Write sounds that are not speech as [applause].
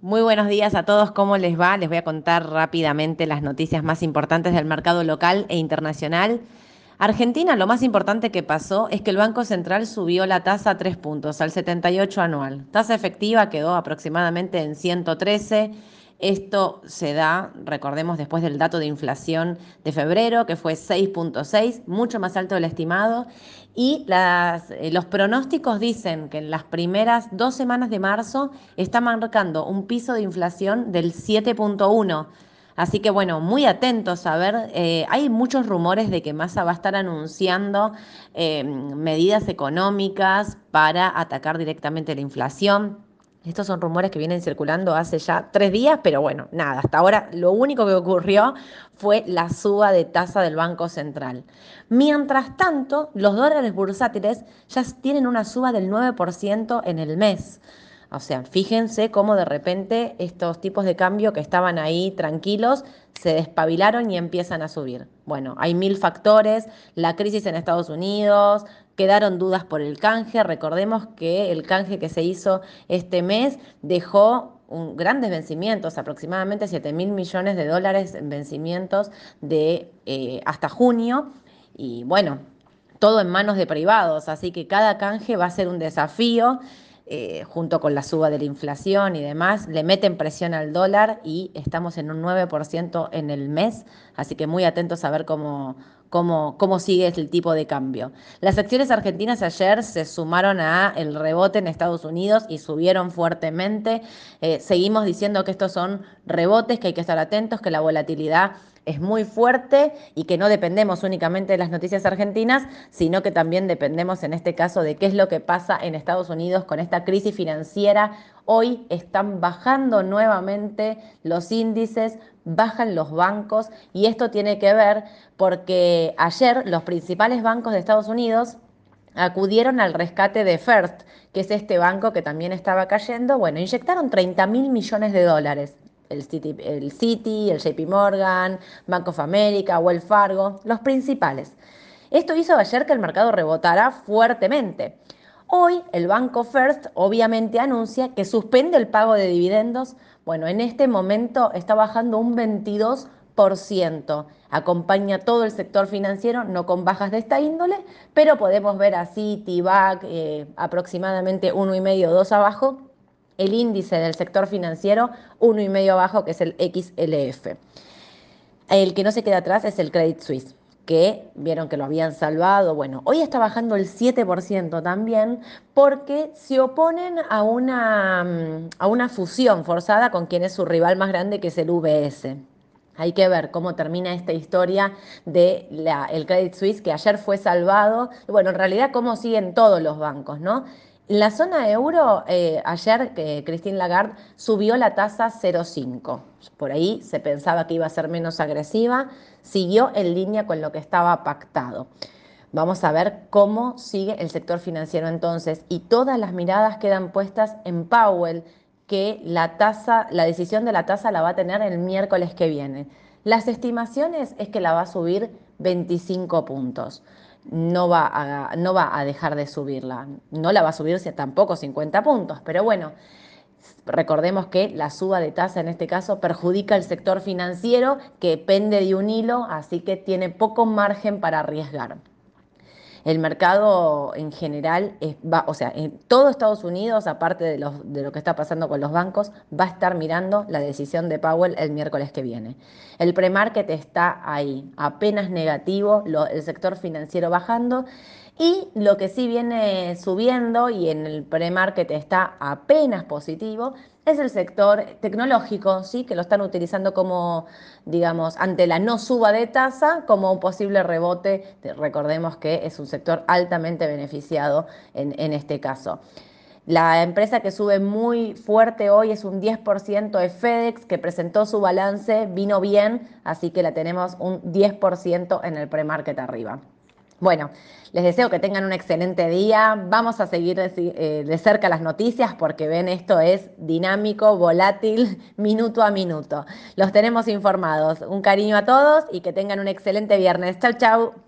Muy buenos días a todos, ¿cómo les va? Les voy a contar rápidamente las noticias más importantes del mercado local e internacional. Argentina, lo más importante que pasó es que el Banco Central subió la tasa a tres puntos, al 78 anual. Tasa efectiva quedó aproximadamente en 113 esto se da, recordemos, después del dato de inflación de febrero, que fue 6.6, mucho más alto del estimado. Y eh, los pronósticos dicen que en las primeras dos semanas de marzo está marcando un piso de inflación del 7.1. Así que bueno, muy atentos a ver, eh, hay muchos rumores de que Massa va a estar anunciando eh, medidas económicas para atacar directamente la inflación. Estos son rumores que vienen circulando hace ya tres días, pero bueno, nada, hasta ahora lo único que ocurrió fue la suba de tasa del Banco Central. Mientras tanto, los dólares bursátiles ya tienen una suba del 9% en el mes. O sea, fíjense cómo de repente estos tipos de cambio que estaban ahí tranquilos se despabilaron y empiezan a subir. Bueno, hay mil factores, la crisis en Estados Unidos, quedaron dudas por el canje, recordemos que el canje que se hizo este mes dejó grandes vencimientos, aproximadamente 7 mil millones de dólares en vencimientos de eh, hasta junio. Y bueno, todo en manos de privados, así que cada canje va a ser un desafío. Eh, junto con la suba de la inflación y demás, le meten presión al dólar y estamos en un 9% en el mes, así que muy atentos a ver cómo, cómo, cómo sigue el tipo de cambio. Las acciones argentinas ayer se sumaron a el rebote en Estados Unidos y subieron fuertemente. Eh, seguimos diciendo que estos son rebotes, que hay que estar atentos, que la volatilidad es muy fuerte y que no dependemos únicamente de las noticias argentinas, sino que también dependemos en este caso de qué es lo que pasa en Estados Unidos con esta crisis financiera. Hoy están bajando nuevamente los índices, bajan los bancos y esto tiene que ver porque ayer los principales bancos de Estados Unidos acudieron al rescate de First, que es este banco que también estaba cayendo. Bueno, inyectaron 30 mil millones de dólares el City, el el JP Morgan, Bank of America, Wells Fargo, los principales. Esto hizo ayer que el mercado rebotara fuertemente. Hoy el Banco First obviamente anuncia que suspende el pago de dividendos. Bueno, en este momento está bajando un 22%. Acompaña todo el sector financiero, no con bajas de esta índole, pero podemos ver a Citi, BAC, eh, aproximadamente uno y medio, dos abajo, el índice del sector financiero, uno y medio abajo, que es el XLF. El que no se queda atrás es el Credit Suisse, que vieron que lo habían salvado. Bueno, hoy está bajando el 7% también porque se oponen a una, mm, a una fusión forzada con quien es su rival más grande, que es el UBS. Hay que ver cómo termina esta historia de Credit Suisse, que ayer fue salvado. Bueno, en realidad cómo siguen todos los bancos, ¿no? La zona euro, eh, ayer que Christine Lagarde subió la tasa 0,5. Por ahí se pensaba que iba a ser menos agresiva, siguió en línea con lo que estaba pactado. Vamos a ver cómo sigue el sector financiero entonces y todas las miradas quedan puestas en Powell, que la tasa, la decisión de la tasa la va a tener el miércoles que viene. Las estimaciones es que la va a subir 25 puntos no va, a, no va a dejar de subirla. No la va a subir tampoco 50 puntos, pero bueno, recordemos que la suba de tasa en este caso perjudica al sector financiero que pende de un hilo, así que tiene poco margen para arriesgar el mercado en general, va, o sea, en todo Estados Unidos, aparte de, de lo que está pasando con los bancos, va a estar mirando la decisión de Powell el miércoles que viene. El premarket está ahí, apenas negativo, el sector financiero bajando y lo que sí viene subiendo y en el pre-market está apenas positivo es el sector tecnológico, ¿sí? que lo están utilizando como, digamos, ante la no suba de tasa, como un posible rebote. Recordemos que es un sector altamente beneficiado en, en este caso. La empresa que sube muy fuerte hoy es un 10% de FedEx, que presentó su balance, vino bien, así que la tenemos un 10% en el pre-market arriba. Bueno, les deseo que tengan un excelente día. Vamos a seguir eh, de, cerca las noticias porque ven, esto es dinámico, volátil, [laughs] minuto a minuto. Los tenemos informados. Un cariño a todos y que tengan un excelente viernes. Chau, chau.